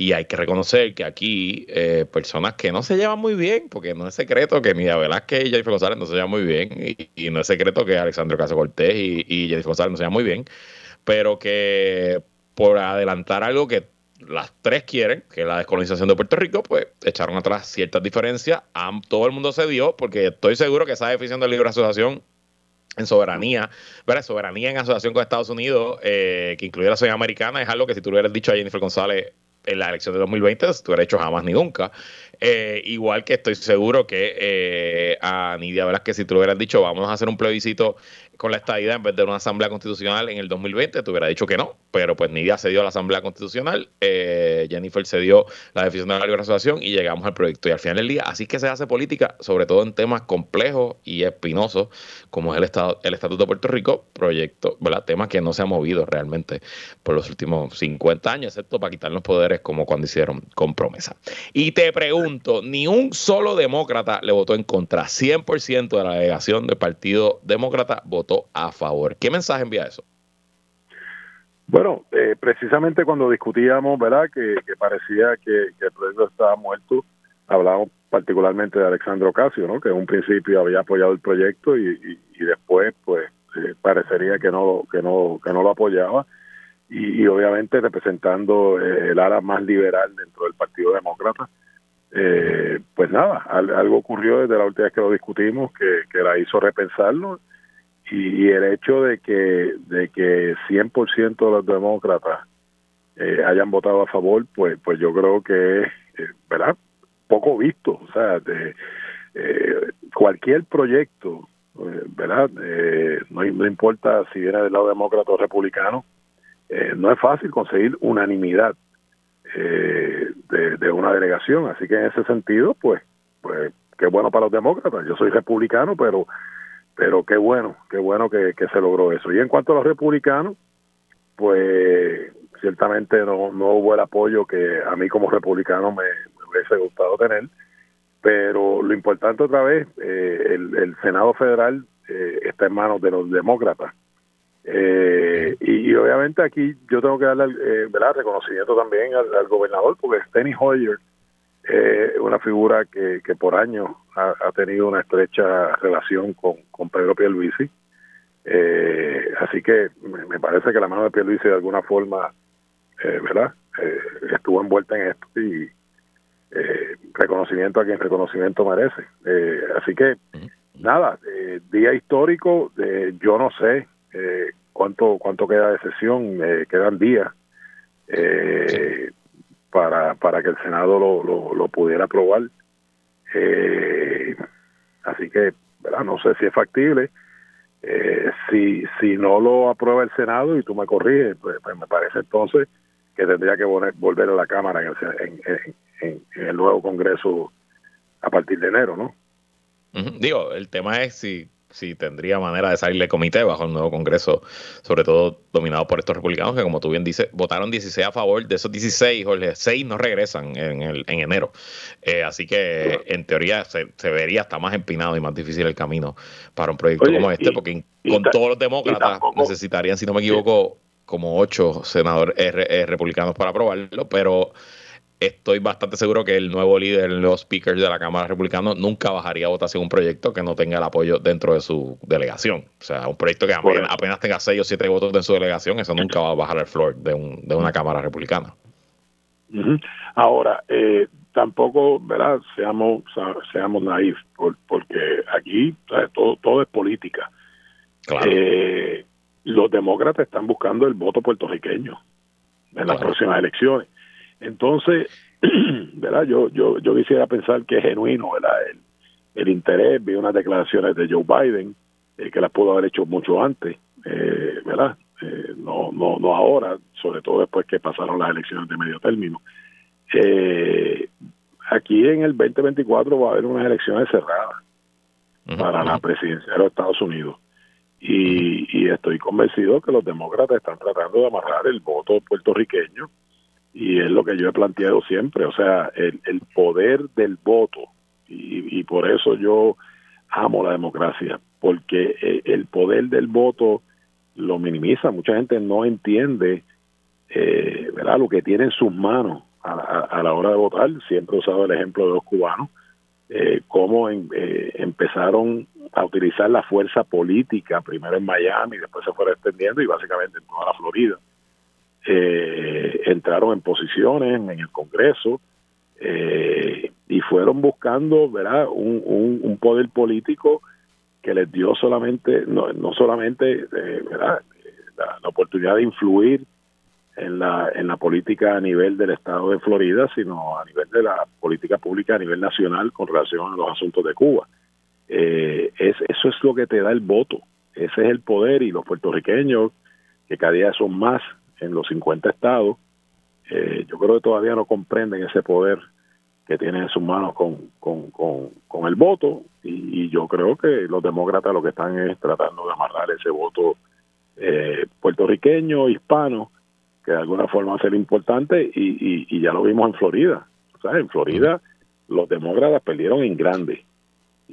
[SPEAKER 1] y hay que reconocer que aquí eh, personas que no se llevan muy bien, porque no es secreto que Nidia Velázquez y Jennifer González no se llevan muy bien, y, no es secreto que Alexandro Caso Cortés y, Jennifer González no se llevan muy bien, pero que por adelantar algo que las tres quieren, que es la descolonización de Puerto Rico, pues echaron atrás ciertas diferencias. todo el mundo se dio, porque estoy seguro que esa definición de libre asociación en soberanía, ¿verdad? Soberanía en asociación con Estados Unidos, eh, que incluye la sociedad americana, es algo que si tú hubieras dicho a Jennifer González en la elección de 2020 tú hubieras hecho jamás ni nunca. Eh, igual que estoy seguro que eh, a Nidia que si tú hubieras dicho vamos a hacer un plebiscito con la estadía en vez de una asamblea constitucional en el 2020, te hubiera dicho que no, pero pues Nidia cedió a la asamblea constitucional, eh, Jennifer cedió la definición de la libre asociación y llegamos al proyecto. Y al final del día, así que se hace política, sobre todo en temas complejos y espinosos, como es el, estado, el Estatuto de Puerto Rico, proyecto, ¿verdad? Temas que no se han movido realmente por los últimos 50 años, excepto para quitarnos poderes como cuando hicieron con promesa. Y te pregunto, ni un solo demócrata le votó en contra, 100% de la delegación del Partido Demócrata votó a favor. ¿Qué mensaje envía eso?
[SPEAKER 3] Bueno, eh, precisamente cuando discutíamos, ¿verdad?, que, parecía que, el proyecto estaba muerto, hablábamos particularmente de Alexandro Casio, ¿no?, que en un principio había apoyado el proyecto y, después, pues, eh, parecería que no, que no, que no lo apoyaba. Y, obviamente representando eh, el ala más liberal dentro del Partido Demócrata. pues nada, algo ocurrió desde la última vez que lo discutimos que, que la hizo repensarlo y, el hecho de que de que 100% de los demócratas eh, hayan votado a favor, pues pues yo creo que es, eh, ¿verdad? Poco visto, o sea, de, eh, cualquier proyecto, ¿verdad? no, no importa si viene del lado demócrata o republicano, no es fácil conseguir unanimidad de, de una delegación, así que en ese sentido, pues, pues qué bueno para los demócratas. Yo soy republicano, pero pero qué bueno, qué bueno que, se logró eso. Y en cuanto a los republicanos, pues ciertamente no, no hubo el apoyo que a mí como republicano me, hubiese gustado tener, pero lo importante otra vez, eh, el, Senado Federal eh, está en manos de los demócratas. Eh, y, obviamente aquí yo tengo que darle ¿verdad? reconocimiento también al, al gobernador, porque Steny Hoyer es una figura que, que por años ha, tenido una estrecha relación con, con Pedro Pierluisi. Eh, así que me, parece que la mano de Pierluisi de alguna forma, eh, ¿verdad? Eh, estuvo envuelta en esto y eh, reconocimiento a quien reconocimiento merece. así que, nada, día histórico, yo no sé cuánto cuánto queda de sesión, quedan días. Eh, para, para que el Senado lo, lo, pudiera aprobar. Eh, así que, ¿verdad? no sé si es factible. Eh, si, si no lo aprueba el Senado y tú me corriges, pues, pues me parece entonces que tendría que volver a la Cámara en el, en, el nuevo Congreso a partir de enero, ¿no?
[SPEAKER 1] Digo, el tema es si si tendría manera de salir de comité bajo el nuevo Congreso, sobre todo dominado por estos republicanos que, como tú bien dices, votaron 16 a favor. De esos 16, Jorge, 6 no regresan en, el, en enero. Eh, así que, en teoría, se, vería hasta más empinado y más difícil el camino para un proyecto como este, porque con todos los demócratas necesitarían, si no me equivoco, como 8 senadores eh, republicanos para aprobarlo, pero estoy bastante seguro que el nuevo líder, el nuevo speaker de la Cámara Republicana nunca bajaría a votación un proyecto que no tenga el apoyo dentro de su delegación. O sea, un proyecto que apenas, tenga seis o siete votos en su delegación, eso nunca va a bajar al floor de, un, de una Cámara Republicana.
[SPEAKER 3] Ahora, eh, tampoco, ¿verdad? Seamos, seamos naif, porque aquí todo, todo es política. Eh, los demócratas están buscando el voto puertorriqueño en las próximas elecciones. Entonces, ¿verdad? Yo, yo, yo quisiera pensar que es genuino, ¿verdad? El, el interés, vi unas declaraciones de Joe Biden, eh, que las pudo haber hecho mucho antes, eh, ¿verdad? Eh, no, no, no ahora, sobre todo después que pasaron las elecciones de medio término. aquí en el 2024 va a haber unas elecciones cerradas para la presidencia de los Estados Unidos. Y, y, estoy convencido que los demócratas están tratando de amarrar el voto puertorriqueño y es lo que yo he planteado siempre, o sea, el, el poder del voto y, por eso yo amo la democracia, porque eh, el poder del voto lo minimiza. Mucha gente no entiende eh, ¿verdad? lo que tiene en sus manos a, la hora de votar. Siempre he usado el ejemplo de los cubanos, eh, cómo eh, empezaron a utilizar la fuerza política, primero en Miami, después se fueron extendiendo y básicamente en toda la Florida. Entraron en posiciones en el Congreso, eh, y fueron buscando verdad un, un, poder político que les dio solamente no, no solamente eh, ¿verdad? La, oportunidad de influir en la en la política a nivel del estado de Florida sino a nivel de la política pública a nivel nacional con relación a los asuntos de Cuba. Eh, es, eso es lo que te da el voto. Ese es el poder y los puertorriqueños que cada día son más en los 50 estados. Eh, yo creo que todavía no comprenden ese poder que tienen en sus manos con, con, el voto. Y, yo creo que los demócratas lo que están es tratando de amarrar ese voto eh, puertorriqueño, hispano, que de alguna forma va a ser importante. Y, y, ya lo vimos en Florida. O sea, en Florida los demócratas perdieron en grande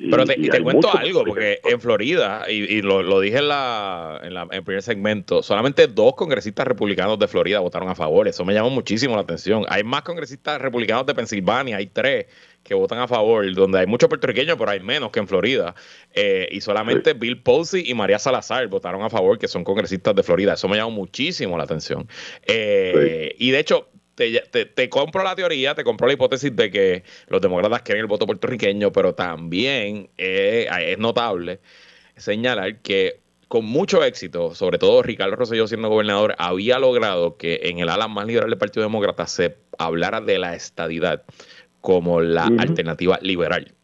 [SPEAKER 1] pero te, y te cuento algo, porque en Florida, y, lo, dije en, la, en, el primer segmento, solamente dos congresistas republicanos de Florida votaron a favor. Eso me llamó muchísimo la atención. Hay más congresistas republicanos de Pensilvania, hay tres que votan a favor, donde hay muchos puertorriqueños, pero hay menos que en Florida. Eh, y solamente Bill Posey y María Salazar votaron a favor, que son congresistas de Florida. Eso me llamó muchísimo la atención. Eh, y de hecho, te, compro la teoría, te compro la hipótesis de que los demócratas quieren el voto puertorriqueño, pero también es, notable señalar que con mucho éxito, sobre todo Ricardo Rosselló siendo gobernador, había logrado que en el ala más liberal del Partido Demócrata se hablara de la estadidad como la alternativa liberal.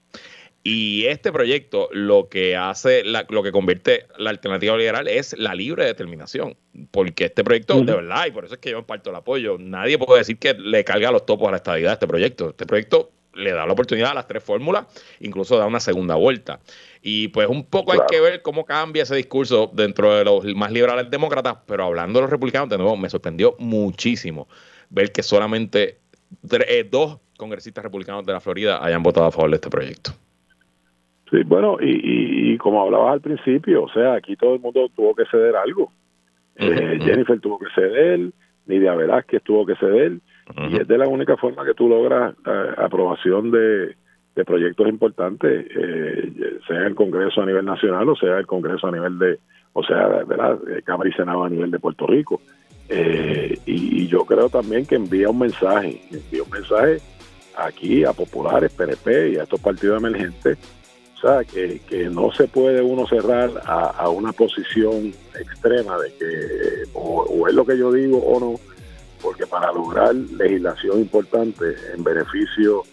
[SPEAKER 1] Y este proyecto lo que hace, lo que convierte la alternativa liberal es la libre determinación. Porque este proyecto, de verdad, y por eso es que yo parto el apoyo, nadie puede decir que le carga los topos a la estabilidad este proyecto. Este proyecto le da la oportunidad a las tres fórmulas, incluso da una segunda vuelta. Y pues un poco hay que ver cómo cambia ese discurso dentro de los más liberales demócratas, pero hablando de los republicanos, de nuevo, me sorprendió muchísimo ver que solamente eh, dos congresistas republicanos de la Florida hayan votado a favor de este proyecto.
[SPEAKER 3] Sí, bueno, y, como hablabas al principio, o sea, aquí todo el mundo tuvo que ceder algo. Eh, Jennifer tuvo que ceder, Nidia Velázquez tuvo que ceder, y es de la única forma que tú logras eh, aprobación de, proyectos importantes, eh, sea el Congreso a nivel nacional o sea el Congreso a nivel de, o sea, ¿verdad? Cámara y Senado a nivel de Puerto Rico. y, y, yo creo también que envía un mensaje, envía un mensaje aquí a populares, PNP y a estos partidos emergentes que, que no se puede uno cerrar a, una posición extrema de que o, es lo que yo digo o no, porque para lograr legislación importante en beneficio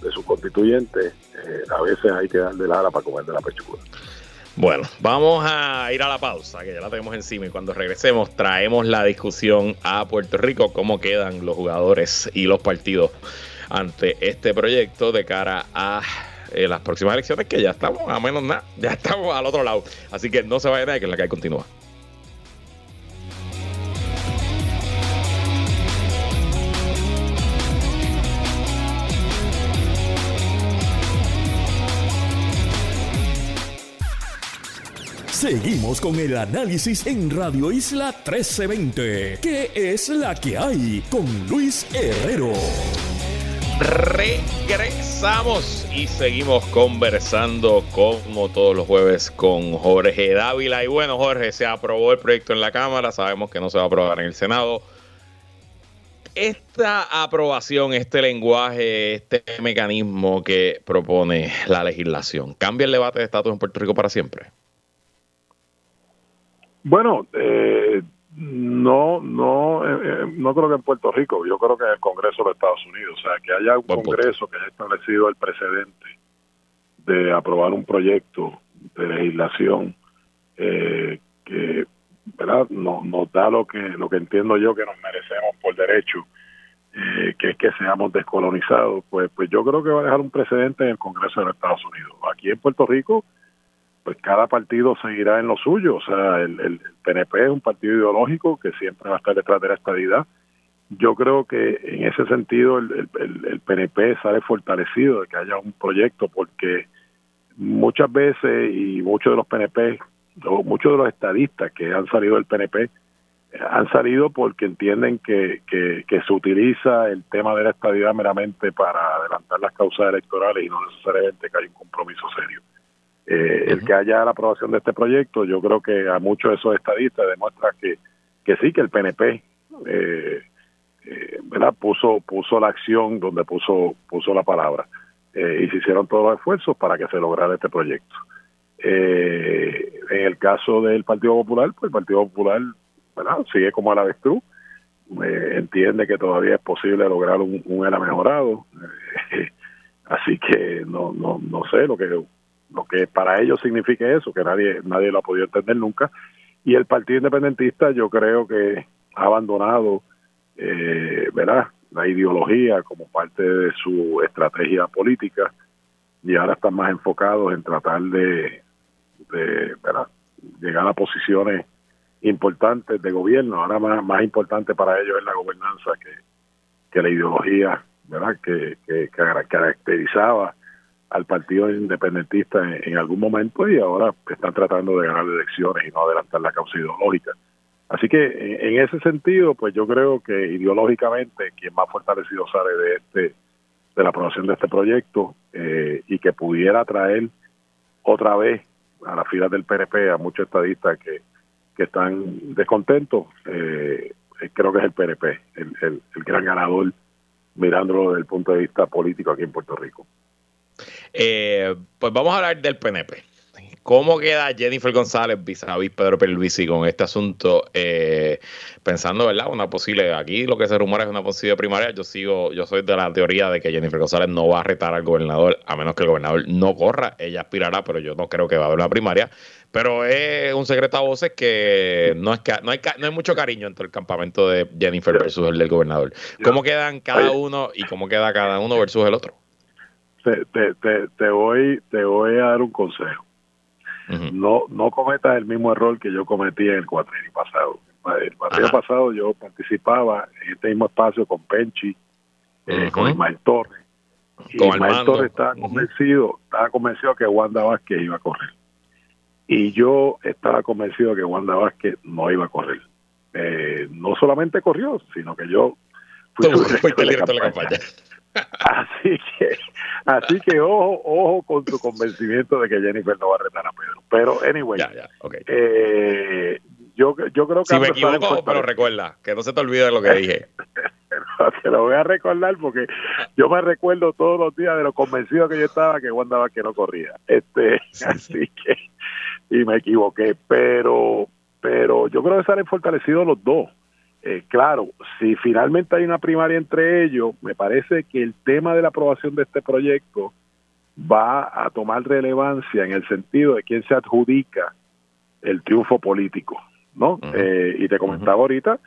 [SPEAKER 3] de sus constituyentes, eh, a veces hay que darle la ala para comer de la pechuga.
[SPEAKER 1] Bueno, vamos a ir a la pausa, que ya la tenemos encima, y cuando regresemos traemos la discusión a Puerto Rico, cómo quedan los jugadores y los partidos ante este proyecto de cara a eh, las próximas elecciones que ya estamos a menos nada, ya estamos al otro lado. Así que no se vayan a que la hay continúa.
[SPEAKER 2] Seguimos con el análisis en Radio Isla 1320. ¿Qué es la que hay? Con Luis Herrero.
[SPEAKER 1] Regresamos y seguimos conversando como todos los jueves con Jorge Dávila. Y bueno, Jorge, se aprobó el proyecto en la Cámara, sabemos que no se va a aprobar en el Senado. esta aprobación, este lenguaje, este mecanismo que propone la legislación, ¿cambia el debate de estatus en Puerto Rico para siempre?
[SPEAKER 3] Bueno, eh, no, no, eh, eh, no creo que en Puerto Rico, yo creo que en el Congreso de Estados Unidos, o sea, que haya un Congreso que haya establecido el precedente de aprobar un proyecto de legislación que ¿verdad? Nos, nos da lo que lo que entiendo yo que nos merecemos por derecho, que es que seamos descolonizados, pues pues yo creo que va a dejar un precedente en el Congreso de los Estados Unidos. Aquí en Puerto Rico pues cada partido seguirá en lo suyo. O sea, el, PNP es un partido ideológico que siempre va a estar detrás de la estadidad. Yo creo que en ese sentido el, el, PNP sale fortalecido de que haya un proyecto porque muchas veces y muchos de los PNP, muchos de los estadistas que han salido del PNP, han salido porque entienden que se utiliza el tema de la estadidad meramente para adelantar las causas electorales y no necesariamente que hay un compromiso serio. Eh, el que haya la aprobación de este proyecto, yo creo que a muchos de esos estadistas demuestra que, que sí, que el PNP eh, eh, ¿verdad? puso puso la acción donde puso puso la palabra y se hicieron todos los esfuerzos para que se lograra este proyecto. en el caso del Partido Popular, pues el Partido Popular ¿verdad? sigue como el avestruz, entiende que todavía es posible lograr un, un era mejorado, así que no, no, no sé lo que lo que para ellos signifique eso, que nadie, nadie lo ha podido entender nunca. Y el Partido Independentista yo creo que ha abandonado eh, ¿verdad? la ideología como parte de su estrategia política y ahora están más enfocados en tratar de, de ¿verdad? llegar a posiciones importantes de gobierno. Ahora más, más importante para ellos es la gobernanza que, que la ideología ¿verdad? Que, que caracterizaba al partido independentista en, algún momento y ahora están tratando de ganar elecciones y no adelantar la causa ideológica. Así que en, ese sentido, pues yo creo que ideológicamente quien más fortalecido sale de este de la aprobación de este proyecto eh, y que pudiera traer otra vez a las filas del PNP a muchos estadistas que, que están descontentos, eh, creo que es el PNP, el, el, el gran ganador mirándolo desde el punto de vista político aquí en Puerto Rico.
[SPEAKER 1] Eh, pues vamos a hablar del PNP. ¿Cómo queda Jennifer González vis a vis Pedro Perluisi con este asunto? Eh, pensando, ¿verdad? Una posible, aquí lo que se rumora es una posible primaria. Yo sigo, yo soy de la teoría de que Jennifer González no va a retar al gobernador, a menos que el gobernador no corra. Ella aspirará, pero yo no creo que va a haber una primaria. Pero es un secreto a voces que no es que no hay, no hay mucho cariño entre el campamento de Jennifer versus el del gobernador. ¿Cómo quedan cada uno y cómo queda cada uno versus el otro?
[SPEAKER 3] Te, te, te, voy, te voy a dar un consejo. No no cometas el mismo error que yo cometí en el cuatrienio pasado. El cuatrienio pasado yo participaba en este mismo espacio con Penchi, eh, con Ismael Torres. Y Ismael Torres estaba convencido, estaba convencido que Wanda Vázquez iba a correr. Y yo estaba convencido que Wanda Vázquez no iba a correr. Eh, no solamente corrió, sino que yo
[SPEAKER 1] fui directo la campaña.
[SPEAKER 3] Así que, así que ojo, ojo con tu convencimiento de que Jennifer no va a retar a Pedro. Pero, anyway, eh, yo, yo creo que...
[SPEAKER 1] Si me equivoco, pero recuerda, que no se te olvide lo que dije.
[SPEAKER 3] te lo voy a recordar porque yo me recuerdo todos los días de lo convencido que yo estaba que Wanda que no corría. Este, así que, y me equivoqué, pero, pero yo creo que salen fortalecidos los dos eh, claro, si finalmente hay una primaria entre ellos, me parece que el tema de la aprobación de este proyecto va a tomar relevancia en el sentido de quién se adjudica el triunfo político, ¿no? eh, y te comentaba ahorita,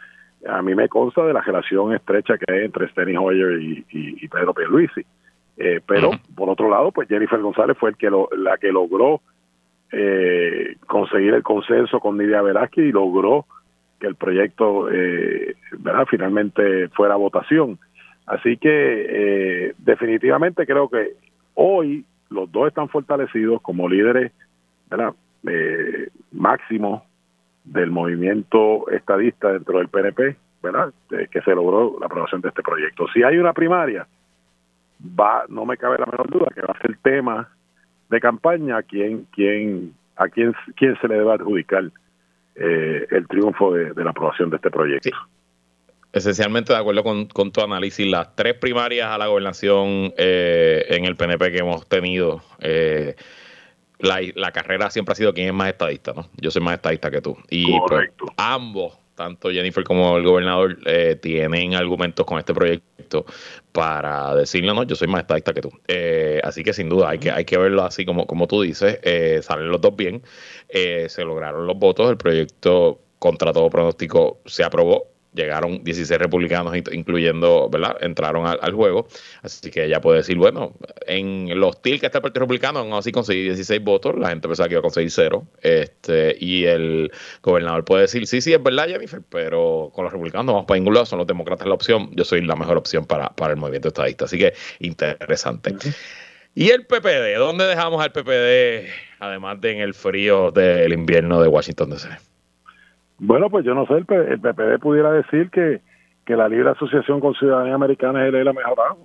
[SPEAKER 3] a mí me consta de la relación estrecha que hay entre Steny Hoyer y, y, Pedro Pierluisi. Eh, pero, por otro lado, pues Jennifer González fue el que lo, la que logró eh, conseguir el consenso con Nidia Velázquez y logró que el proyecto eh, ¿verdad? finalmente fuera votación. Así que eh, definitivamente creo que hoy los dos están fortalecidos como líderes ¿verdad? Eh, máximos del movimiento estadista dentro del PNP, ¿verdad? que se logró la aprobación de este proyecto. Si hay una primaria, va, no me cabe la menor duda que va a ser tema de campaña a quién, quién, a quién, quién se le debe adjudicar eh, el triunfo de, la aprobación de este proyecto.
[SPEAKER 1] esencialmente de acuerdo con, tu análisis. Las tres primarias a la gobernación eh, en el PNP que hemos tenido, eh, la, carrera siempre ha sido quién es más estadista, ¿no? Yo soy más estadista que tú. Y pues, ambos, tanto Jennifer como el gobernador, eh, tienen argumentos con este proyecto para decirle, no, yo soy más estadista que tú. así que sin duda hay que, hay que verlo así como, como tú dices, salen los dos bien, se lograron los votos, el proyecto contra todo pronóstico se aprobó llegaron 16 republicanos, incluyendo, ¿verdad? Entraron al, juego. Así que ella puede decir, bueno, en lo hostil que está el Partido Republicano, aún así conseguí 16 votos, la gente pensaba que iba a conseguir cero. Este, y el gobernador puede decir, sí, sí, es verdad, Jennifer, pero con los republicanos no vamos para ningún lado, son los demócratas la opción. Yo soy la mejor opción para, para el movimiento estadista. Así que interesante. ¿Y el PPD? ¿Dónde dejamos al PPD, además de en el frío del invierno de Washington DC?
[SPEAKER 3] Bueno, pues yo no sé, el, PPD pudiera decir que, la libre asociación con ciudadanía americana es la mejor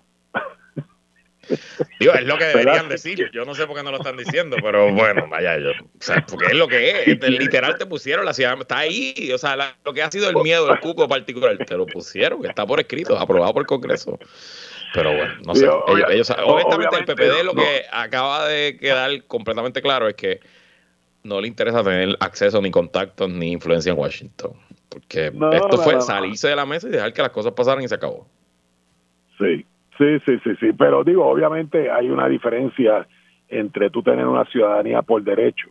[SPEAKER 1] Digo, es lo que deberían decir. Yo no sé por qué no lo están diciendo, pero bueno, vaya, yo, o sea, porque es lo que es. Literal te pusieron la ciudad, está ahí. O sea, lo que ha sido el miedo del cuco particular, te lo pusieron, está por escrito, aprobado por el Congreso. Pero bueno, no sé. ellos, honestamente, el PPD lo que acaba de quedar completamente claro es que no le interesa tener acceso ni contactos ni influencia en Washington. Porque esto fue salirse de la mesa y dejar que las cosas pasaran y se acabó.
[SPEAKER 3] Sí, sí, sí, sí, sí. Pero digo, obviamente hay una diferencia entre tú tener una ciudadanía por derecho,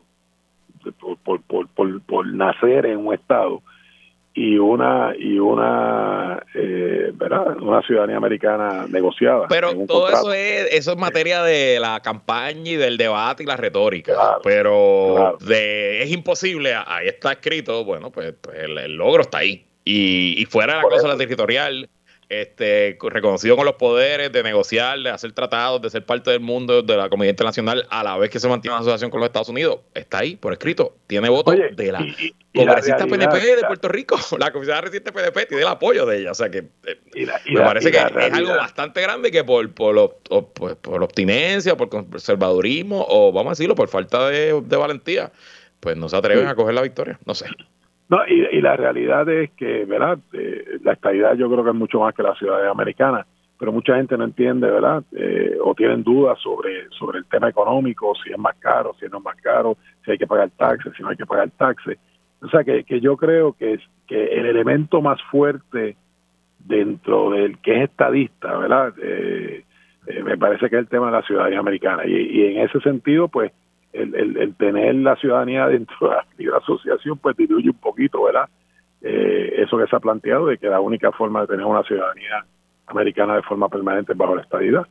[SPEAKER 3] por, por, por, por nacer en un estado, y una y una eh, ¿verdad? una ciudadanía americana negociada
[SPEAKER 1] pero todo eso es eso es materia de la campaña y del debate y la retórica. Pero De, es imposible ahí está escrito bueno pues, pues el, logro está ahí. Y, y fuera de la cosa territorial este, reconocido con los poderes de negociar, de hacer tratados, de ser parte del mundo de la comunidad internacional, a la vez que se mantiene una asociación con los Estados Unidos. Está ahí, por escrito. Tiene votos de la congresista PNP de Puerto Rico. La comisionada reciente PNP tiene el apoyo de ella. O sea que eh, me parece que es algo bastante grande que por, por, pues, por, obstinencia, por conservadurismo, o vamos a decirlo, por falta de, valentía, pues no se atreven a coger la victoria. No sé.
[SPEAKER 3] No, y, la realidad es que, ¿verdad? Eh, la estabilidad yo creo que es mucho más que la ciudadanía americana, pero mucha gente no entiende, ¿verdad? Eh, o tienen dudas sobre, sobre el tema económico, si es más caro, si no es más caro, si hay que pagar taxes, si no hay que pagar taxes. O sea, que, que yo creo que, es, que el elemento más fuerte dentro del que es estadista, ¿verdad? Eh, me parece que es el tema de la ciudadanía americana. Y, y en ese sentido, pues, el, tener la ciudadanía dentro de la asociación pues diluye un poquito, ¿verdad? Eh, eso que se ha planteado de que la única forma de tener una ciudadanía americana de forma permanente es bajo la estadidad.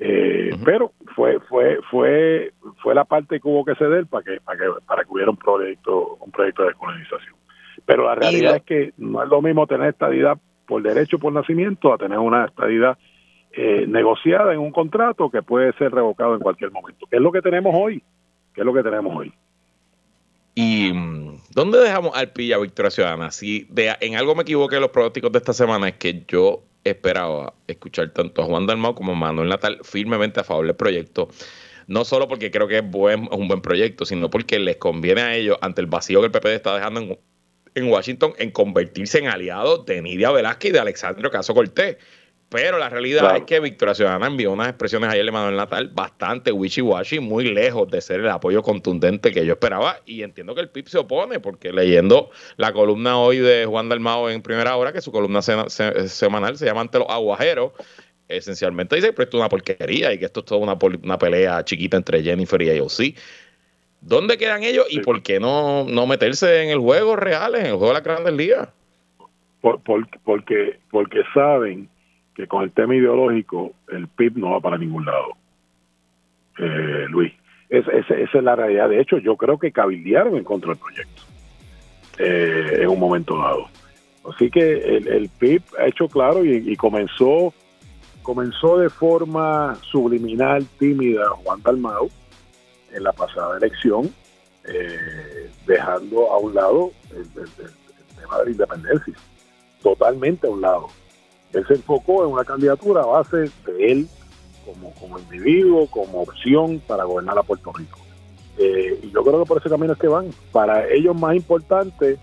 [SPEAKER 3] Eh, pero fue fue fue fue la parte que hubo que ceder para que para que para que hubiera un proyecto un proyecto de colonización pero la realidad es que no es lo mismo tener estadidad por derecho por nacimiento a tener una estadidad eh, negociada en un contrato que puede ser revocado en cualquier momento que es lo que tenemos hoy es lo que tenemos hoy.
[SPEAKER 1] ¿Y mm, dónde dejamos al Pilla Victoria Ciudadana? Si de, en algo me equivoqué los pronósticos de esta semana es que yo esperaba escuchar tanto a Juan Dalmau como a Manuel Natal firmemente a favor del proyecto. No solo porque creo que es, un buen proyecto, sino porque les conviene a ellos, ante el vacío que el PPD está dejando en, en Washington, en convertirse en aliados de Nidia Velázquez y de Alexandro Caso Cortés. Pero la realidad es que Victoria Ciudadana envió unas expresiones ayer de Manuel Natal bastante wishy-washy, muy lejos de ser el apoyo contundente que yo esperaba. Y entiendo que el PIB se opone, porque leyendo la columna hoy de Juan Dalmao en primera hora, que su columna semanal se llama Ante los Aguajeros, esencialmente dice que esto es una porquería y que esto es toda una, una pelea chiquita entre Jennifer y AOC. ¿Dónde quedan ellos y por qué no, no meterse en el juego real, en el juego de las grandes ligas?
[SPEAKER 3] porque, porque saben que con el tema ideológico el PIB no va para ningún lado, eh, Luis. esa es la realidad. De hecho, yo creo que cabildearon en contra del proyecto eh, en un momento dado. Así que el, PIB ha hecho claro y, comenzó comenzó de forma subliminal, tímida, Juan Dalmau en la pasada elección, eh, dejando a un lado el, el tema de la independencia, totalmente a un lado él se enfocó en una candidatura a base de él como, como individuo, como opción para gobernar a Puerto Rico. Eh, y yo creo que por ese camino es que van. Para ellos más importante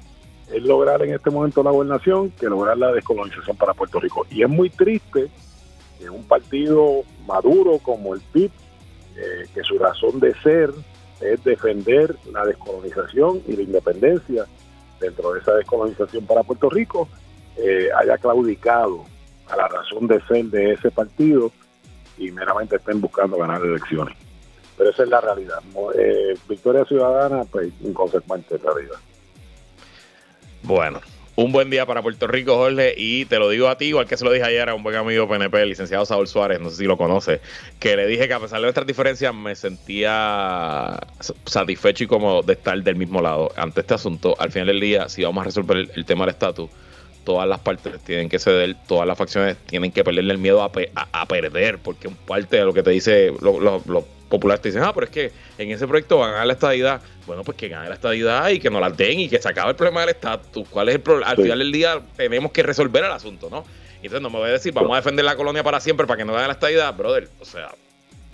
[SPEAKER 3] es lograr en este momento la gobernación que lograr la descolonización para Puerto Rico. Y es muy triste que un partido maduro como el PIB, eh, que su razón de ser es defender la descolonización y la independencia dentro de esa descolonización para Puerto Rico, eh, haya claudicado a la razón de ser de ese partido y meramente estén buscando ganar elecciones. Pero esa es la realidad. Eh, victoria ciudadana, pues inconsecuente en realidad.
[SPEAKER 1] Bueno, un buen día para Puerto Rico, Jorge, y te lo digo a ti, igual que se lo dije ayer a un buen amigo PNP, el licenciado Saúl Suárez, no sé si lo conoce, que le dije que a pesar de nuestras diferencias me sentía satisfecho y cómodo de estar del mismo lado ante este asunto. Al final del día, si vamos a resolver el, tema del estatus, todas las partes tienen que ceder, todas las facciones tienen que perderle el miedo a, a, perder, porque un parte de lo que te dice los populares te dicen, ah, pero es que en ese proyecto van a ganar la estadidad. Bueno, pues que gane la estadidad y que nos la den y que se acabe el problema del estatus. ¿Cuál es el problema? Al final del día tenemos que resolver el asunto, ¿no? Entonces no me voy a decir, vamos a defender la colonia para siempre para que no gane la estadidad, brother. O sea,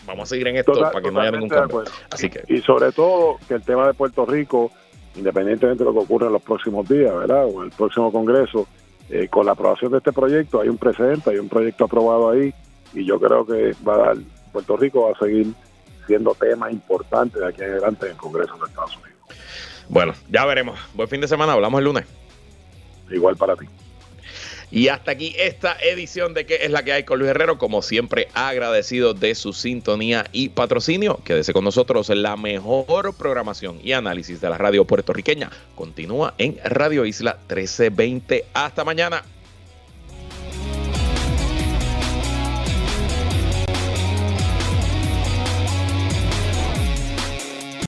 [SPEAKER 1] vamos a seguir en esto para que no haya ningún cambio. Así que.
[SPEAKER 3] Y sobre todo que el tema de Puerto Rico, independientemente de lo que ocurra en los próximos días, ¿verdad? O en el próximo Congreso, eh, con la aprobación de este proyecto hay un precedente, hay un proyecto aprobado ahí y yo creo que va a dar, Puerto Rico va a seguir siendo tema importante de aquí en adelante en el Congreso de Estados Unidos.
[SPEAKER 1] Bueno, ya veremos. Buen fin de semana, hablamos el lunes.
[SPEAKER 3] Igual para ti.
[SPEAKER 1] Y hasta aquí esta edición de ¿Qué es la que hay con Luis Herrero? Como siempre, agradecido de su sintonía y patrocinio. Quédese con nosotros. La mejor programación y análisis de la radio puertorriqueña continúa en Radio Isla 1320. Hasta mañana.